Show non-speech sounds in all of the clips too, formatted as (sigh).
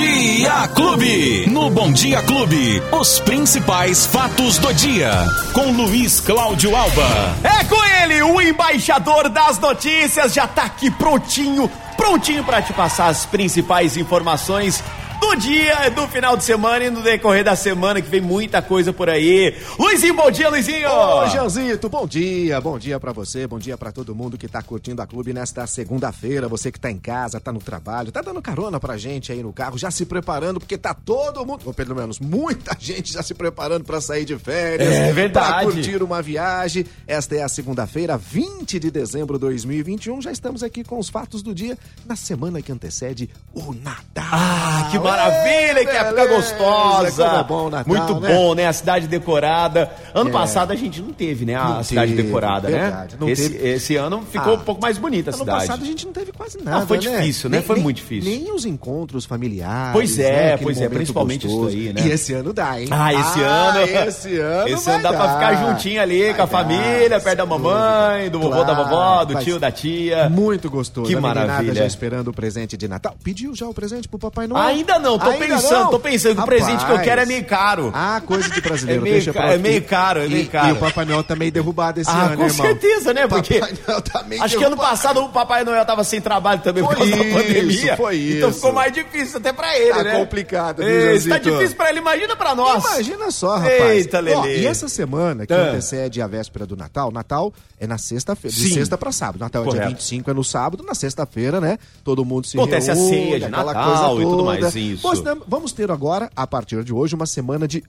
Dia Clube. No Bom Dia Clube, os principais fatos do dia. Com Luiz Cláudio Alba. É com ele, o embaixador das notícias, já tá aqui prontinho, prontinho para te passar as principais informações do dia, do final de semana e no decorrer da semana, que vem muita coisa por aí. Luizinho, bom dia, Luizinho! Ô, Janzito, bom dia, bom dia para você, bom dia para todo mundo que tá curtindo a clube nesta segunda-feira, você que tá em casa, tá no trabalho, tá dando carona pra gente aí no carro, já se preparando, porque tá todo mundo, ou pelo menos muita (laughs) gente já se preparando para sair de férias. É verdade. Pra curtir uma viagem. Esta é a segunda-feira, 20 de dezembro de 2021, já estamos aqui com os fatos do dia, na semana que antecede o Natal. Ah, que maravilha, que época gostosa. É bom, Natal, Muito né? bom, né? A cidade decorada. Ano É. passado a gente não teve, né? A Não cidade teve, decorada, verdade, né? esse, esse ano ficou Ah, um pouco mais bonita a Ano cidade. passado a gente não teve quase nada. Ah, foi né? difícil, né? Foi muito difícil. Nem os encontros familiares. Pois é, né? Pois é, principalmente isso gostoso. aí, né? E esse ano dá, hein? Ah, esse Ah, ano. Esse ano. Esse ano dá pra ficar juntinho ali Vai com a dar, família, perto da mamãe, do vovô, da vovó, do tio, da tia. Muito gostoso. Que maravilha. já esperando o presente de Natal. Pediu já o presente pro Papai Noel? Ainda não, tô Ainda pensando, não? tô pensando que o presente que eu quero é meio caro. Ah, coisa de brasileiro. (laughs) É meio deixa pra é meio caro, é meio E- caro. E o Papai Noel tá meio derrubado esse Ah, ano, com certeza, né? Porque Papai Noel tá meio acho que ano derrubado. passado o Papai Noel tava sem trabalho também por Foi causa da isso, pandemia. foi Então isso. ficou mais difícil até pra ele, Tá né? complicado, viu, Ei, tá difícil pra ele, imagina pra nós. Imagina só, rapaz. Eita, Lelê. Ó, e essa semana que Ah. antecede a véspera do Natal, Natal é na sexta-feira, de Sim. sexta pra sábado. Natal é dia Correto. 25, é no sábado, na sexta-feira, né? Todo mundo se Acontece a reúne, ceia de Natal coisa e tudo mais, isso. Pois vamos ter agora, a partir de hoje, uma semana de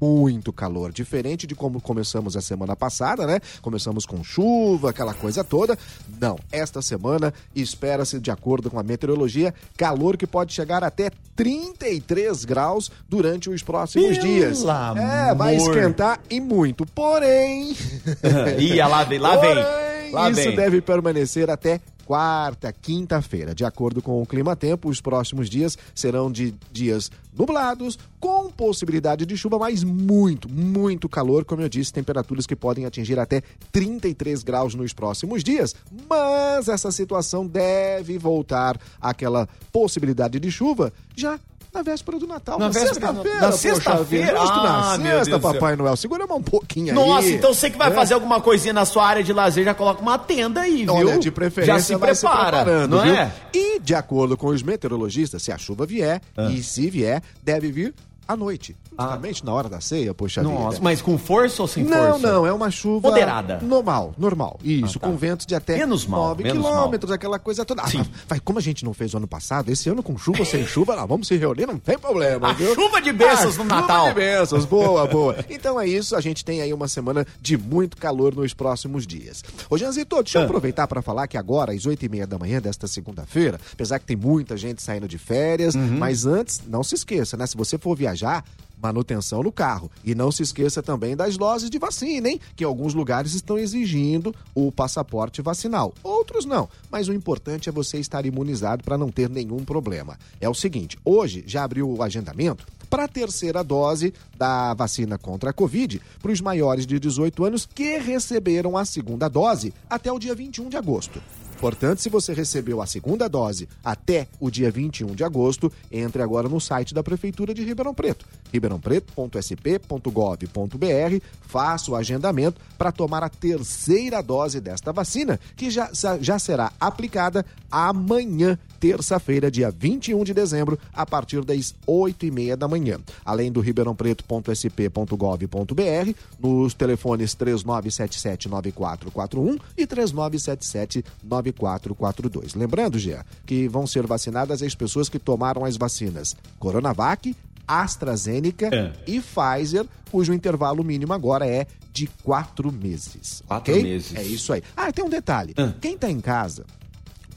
muito calor, diferente de como começamos a semana passada, né? Começamos com chuva, aquela coisa toda. Não, esta semana espera-se, de acordo com a meteorologia, calor que pode chegar até 33 graus durante os próximos Pelo dias. É, vai amor. esquentar e muito. Porém, (laughs) Ih, lá vem, lá vem. (laughs) Lá isso vem. deve permanecer até quarta, quinta-feira. De acordo com o Clima Tempo, os próximos dias serão de dias nublados, com possibilidade de chuva, mas muito, muito calor. Como eu disse, temperaturas que podem atingir até 33 graus nos próximos dias. Mas essa situação deve voltar àquela possibilidade de chuva já. Na véspera do Natal, Na na, sexta-feira. na sexta-feira? Justo Ah, na sexta. Papai Noel. Segura mais um pouquinho aí. Nossa, então você que vai né? fazer alguma coisinha na sua área de lazer, já coloca uma tenda aí, viu? Olha, de preferência já se se prepara, preparando, não viu? é? E, de acordo com os meteorologistas, se a chuva vier, Ah. e se vier, deve vir à noite. Justamente na hora da ceia, poxa Nossa, vida. mas com força ou sem Não, força? não, é uma chuva Moderada. normal, normal. Isso, Ah, tá. com ventos de até Menos mal, 9 menos quilômetros, aquela coisa toda. Ah, Sim. vai, como a gente não fez o ano passado, esse ano com chuva ou sem chuva, lá, vamos se reunir, não tem problema, A viu? chuva de bênçãos A no chuva Natal. de bênçãos, boa, boa. Então é isso, a gente tem aí uma semana de muito calor nos próximos dias. Ô, Janzito, deixa eu Ah. aproveitar para falar que agora, às 8 e meia da manhã desta segunda-feira, apesar que tem muita gente saindo de férias, Uhum. mas antes, não se esqueça, né? Se você for viajar, manutenção no carro. E não se esqueça também das doses de vacina, hein? Que alguns lugares estão exigindo o passaporte vacinal. Outros não. Mas o importante é você estar imunizado para não ter nenhum problema. É o seguinte, hoje já abriu o agendamento para a terceira dose da vacina contra a Covid para os maiores de 18 anos que receberam a segunda dose até o dia 21 de agosto. Portanto, se você recebeu a segunda dose até o dia 21 de agosto, entre agora no site da Prefeitura de Ribeirão Preto, ribeirãopreto.sp.gov.br, faça o agendamento para tomar a terceira dose desta vacina, que já, já será aplicada amanhã, terça-feira, dia 21 de dezembro, a partir das 8 e meia da manhã. Além do ribeirãopreto.sp.gov.br, nos telefones 3977-9441 e 3977-9442. Lembrando, Gé, que vão ser vacinadas as pessoas que tomaram as vacinas Coronavac, AstraZeneca É. e Pfizer, cujo intervalo mínimo agora é de quatro meses. Quatro ok? meses. É isso aí. Ah, tem um detalhe. Ah. Quem está em casa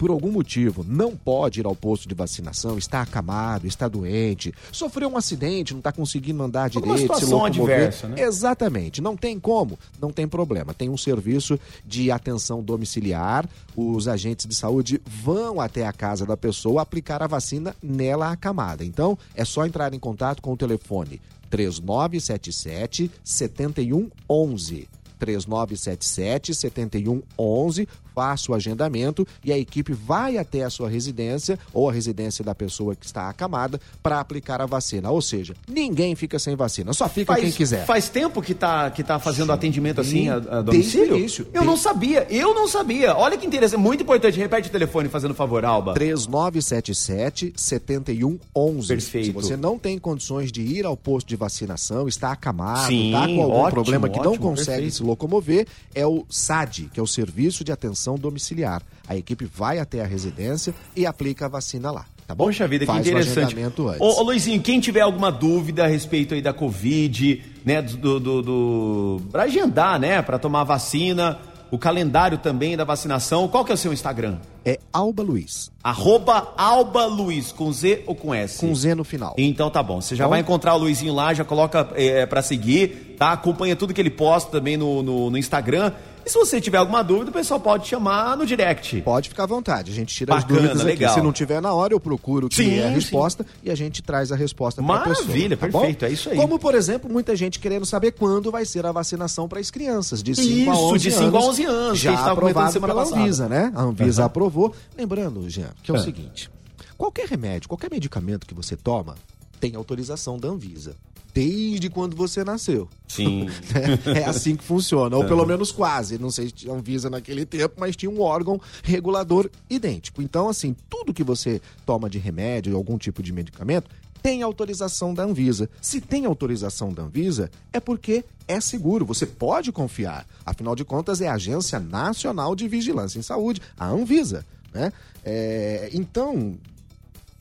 por algum motivo não pode ir ao posto de vacinação, está acamado, está doente, sofreu um acidente, não está conseguindo andar direito, se situação locomover. adversa, né? Exatamente. Não tem como, não tem problema. Tem um serviço de atenção domiciliar. Os agentes de saúde vão até a casa da pessoa aplicar a vacina nela acamada. Então, é só entrar em contato com o telefone 3977 7111. 3977 7111. Faça o agendamento e a equipe vai até a sua residência ou a residência da pessoa que está acamada para aplicar a vacina. Ou seja, ninguém fica sem vacina, só fica faz, quem quiser. Faz tempo que tá, que tá fazendo Sim, atendimento assim a, a domicílio? Início. Eu não sabia, eu não sabia. Olha que interessante, muito importante. Repete o telefone, fazendo favor, Alba. 3977 7111. Perfeito. Se você não tem condições de ir ao posto de vacinação, está acamado, Sim, tá com algum ótimo, problema que ótimo, não consegue perfeito. se locomover, é o SAD, que é o Serviço de Atenção Domiciliar. A equipe vai até a residência e aplica a vacina lá. Tá bom? Poxa vida, Faz que interessante. Ô, ô, Luizinho, quem tiver alguma dúvida a respeito aí da Covid, né, do, do, do... pra agendar, né, pra tomar vacina, o calendário também da vacinação, qual que é o seu Instagram? É Alba Luiz. Arroba Alba Luiz, com Z ou com S? Com Z no final. Então tá bom. Você já bom? vai encontrar o Luizinho lá, já coloca é, para seguir, tá? Acompanha tudo que ele posta também no, no, no Instagram. E se você tiver alguma dúvida, o pessoal pode chamar no direct. Pode ficar à vontade. A gente tira Bacana, as dúvidas legal. aqui. Se não tiver na hora, eu procuro que sim, é a resposta sim. e a gente traz a resposta para a pessoa. Maravilha, tá perfeito, bom? é isso aí. Como, por exemplo, muita gente querendo saber quando vai ser a vacinação para as crianças de 5 a 11 anos. De 5 a 11 anos. Já aprovado pela passada. Anvisa, né? A Anvisa uhum. aprovou. Lembrando, Jean, que é o é. seguinte. Qualquer remédio, qualquer medicamento que você toma, tem autorização da Anvisa desde quando você nasceu. Sim. (laughs) é, é assim que funciona, ou pelo menos quase. Não sei se tinha Anvisa naquele tempo, mas tinha um órgão regulador idêntico. Então, assim, tudo que você toma de remédio, algum tipo de medicamento, tem autorização da Anvisa. Se tem autorização da Anvisa, é porque é seguro, você pode confiar. Afinal de contas, é a Agência Nacional de Vigilância em Saúde, a Anvisa. Né? É, então,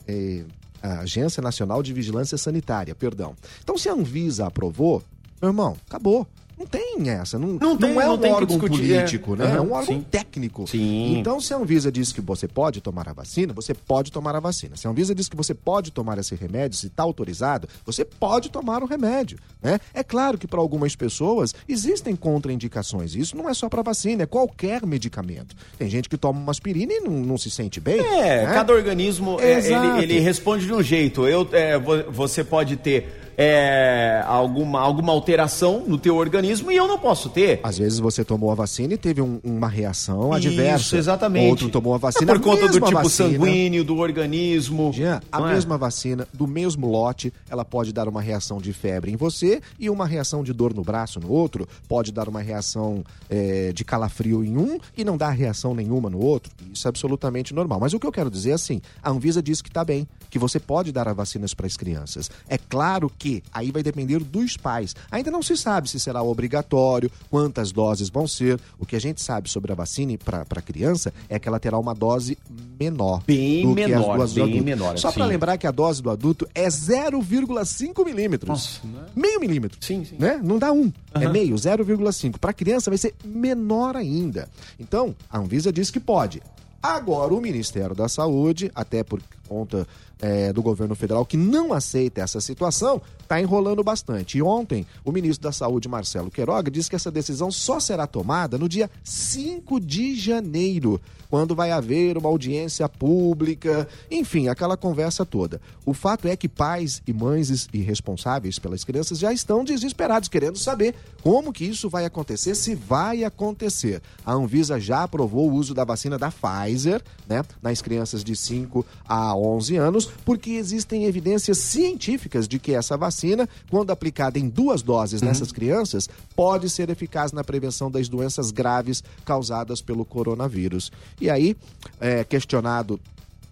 é, a Agência Nacional de Vigilância Sanitária, perdão. Então, se a Anvisa aprovou, meu irmão, acabou. Não tem essa. Não, não, tem, não é não um órgão político, é. né? Uhum, é um órgão sim. técnico. Sim. Então, se a Anvisa diz que você pode tomar a vacina, você pode tomar a vacina. Se a Anvisa diz que você pode tomar esse remédio, se está autorizado, você pode tomar o remédio. Né? É claro que para algumas pessoas existem contraindicações. Isso não é só para vacina, é qualquer medicamento. Tem gente que toma uma aspirina e não, não se sente bem. É, né? cada organismo é, ele, ele, responde de um jeito. Eu, é, você pode ter é, alguma, alguma alteração no teu organismo e eu não posso ter. Às vezes você tomou a vacina e teve um, uma reação Isso, adversa. exatamente. Outro tomou a vacina. É por conta do tipo vacina, sanguíneo, do organismo. Jean, a é? mesma vacina, do mesmo lote, ela pode dar uma reação de febre em você e uma reação de dor no braço no outro. Pode dar uma reação é, de calafrio em um e não dar reação nenhuma no outro. Isso é absolutamente normal. Mas o que eu quero dizer é assim: a Anvisa diz que está bem, que você pode dar as vacinas para as crianças. É claro que que aí vai depender dos pais. Ainda não se sabe se será obrigatório, quantas doses vão ser. O que a gente sabe sobre a vacina para criança é que ela terá uma dose menor. Bem do menor, que as doses bem do adulto. menor. Só para lembrar que a dose do adulto é 0,5 milímetros. Né? Meio milímetro. Sim, sim. Né? Não dá um. Uhum. É meio, 0,5. Para criança vai ser menor ainda. Então, a Anvisa diz que pode. Agora, o Ministério da Saúde, até por conta é, do governo federal, que não aceita essa situação, está enrolando bastante. E ontem, o ministro da Saúde, Marcelo Queiroga, disse que essa decisão só será tomada no dia 5 de janeiro quando vai haver uma audiência pública, enfim, aquela conversa toda. O fato é que pais e mães e responsáveis pelas crianças já estão desesperados, querendo saber como que isso vai acontecer, se vai acontecer. A Anvisa já aprovou o uso da vacina da Pfizer, né, nas crianças de 5 a 11 anos, porque existem evidências científicas de que essa vacina, quando aplicada em duas doses uhum. nessas crianças, pode ser eficaz na prevenção das doenças graves causadas pelo coronavírus. E aí, é, questionado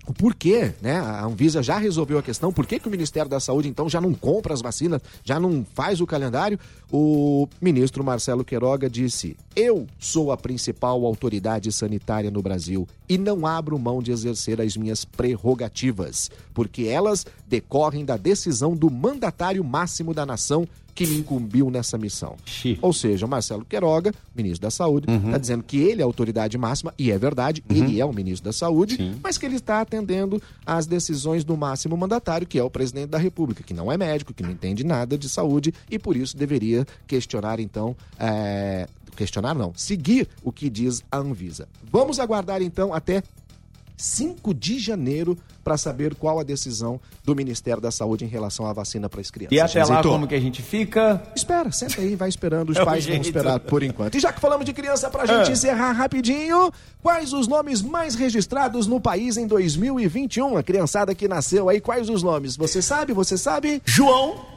o porquê, né? A Anvisa já resolveu a questão, por que, que o Ministério da Saúde então já não compra as vacinas, já não faz o calendário? O ministro Marcelo Queiroga disse: Eu sou a principal autoridade sanitária no Brasil e não abro mão de exercer as minhas prerrogativas, porque elas decorrem da decisão do mandatário máximo da nação que me incumbiu nessa missão. Xi. Ou seja, Marcelo Queiroga, ministro da Saúde, está uhum. dizendo que ele é a autoridade máxima, e é verdade, uhum. ele é o ministro da Saúde, Sim. mas que ele está atendendo às decisões do máximo mandatário, que é o presidente da República, que não é médico, que não entende nada de saúde e por isso deveria questionar, então, é... questionar não, seguir o que diz a Anvisa. Vamos aguardar então até 5 de janeiro para saber qual a decisão do Ministério da Saúde em relação à vacina para as crianças. E até lá, como que a gente fica? Espera, senta aí, vai esperando. Os É pais vão esperar por enquanto. E já que falamos de criança, pra gente Ah. encerrar rapidinho, quais os nomes mais registrados no país em 2021? A criançada que nasceu aí, quais os nomes? Você sabe? Você sabe? João.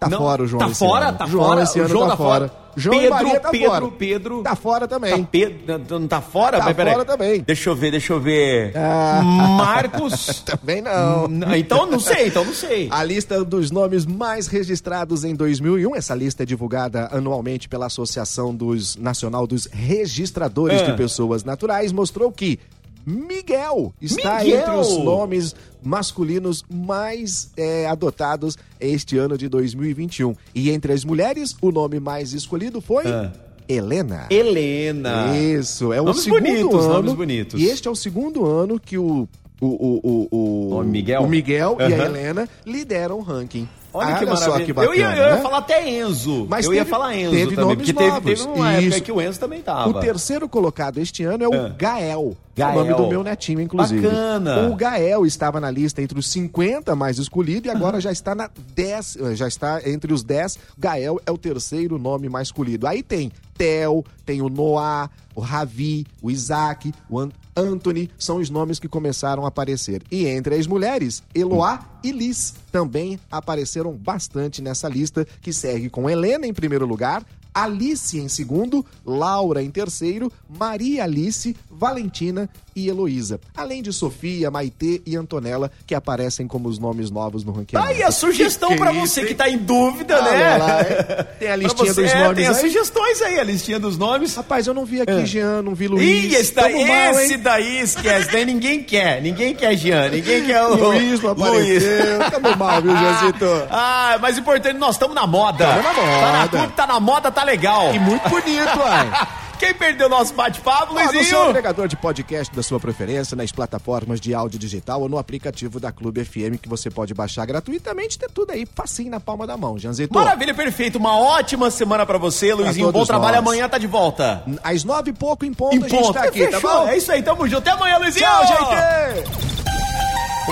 Tá Não, fora o João Tá fora, tá João fora. esse o ano João tá tá fora. fora. João Pedro, Maria tá Pedro, fora. Pedro. Tá fora também. Tá Pedro, não tá fora? Tá Mas fora também. Deixa eu ver, deixa eu ver. Ah. Marcos. (laughs) Também não. Não, então não sei, então não sei. A lista dos nomes mais registrados em 2001, essa lista é divulgada anualmente pela Associação dos Nacional dos Registradores Ah. de Pessoas Naturais, mostrou que Miguel está Miguel! entre os nomes masculinos mais é, adotados este ano de 2021. E entre as mulheres, o nome mais escolhido foi Ah. Helena. Helena. Isso, é o Nomes segundo bonitos, ano. nomes bonitos. E este é o segundo ano que o o, o, o, o, Miguel? o Miguel e a. Helena lideram o ranking. Olha, que só que bacana, eu ia, eu ia né? falar até Enzo. Mas eu ia teve- falar Enzo teve também, nomes porque teve, novos. teve uma época Isso. que o Enzo também tava. O terceiro colocado este ano é o Ah. Gael. Gael. É o nome do meu netinho, inclusive. Bacana. O Gael estava na lista entre os 50 mais escolhido e agora já está na 10, já está entre os 10. Gael é o terceiro nome mais escolhido. Aí tem Theo, tem o Noah, o Ravi, o Isaac, o An Anthony, são os nomes que começaram a aparecer. E entre as mulheres, Eloá e Liz também apareceram bastante nessa lista, que segue com Helena em primeiro lugar, Alice em segundo, Laura em terceiro, Maria Alice, Valentina e Heloísa. Além de Sofia, Maitê e Antonella, que aparecem como os nomes novos no ranking. Tá aí a sugestão que é você que tá em dúvida, Olha né? lá, hein? (laughs) Tem a listinha você, dos é, nomes Tem as aí? sugestões aí, a listinha dos nomes. Rapaz, eu não vi aqui Jean, não vi Luiz. Ih, esse, daí, Tamo mal, esse daí esquece, daí ninguém quer. Ninguém quer Jean, ninguém quer o Luiz não apareceu. Tamo mal, viu, Jeancito? (laughs) Ah, mas importante, nós estamos na moda. Tamo na moda. Tá na clube, tá na moda, tá legal. E muito bonito, uai. (laughs) Quem perdeu nosso bate-papo, Ó, no seu Luizinho? agregador de podcast da sua preferência, nas plataformas de áudio digital ou no aplicativo da Clube FM que você pode baixar gratuitamente, ter tudo aí facinho na palma da mão, Janzito. Maravilha, perfeito. Uma ótima semana pra você, Luizinho. Bom todos trabalho. nós. Amanhã tá de volta. Às nove e pouco em ponto, Em a gente ponto. tá aqui, tá Fechou. bom? É isso aí, tamo junto. Até amanhã, Luizinho. Tchau, gente!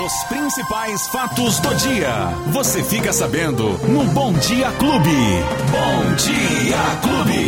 Os principais fatos do dia. Você fica sabendo no Bom Dia Clube. Bom Dia Clube.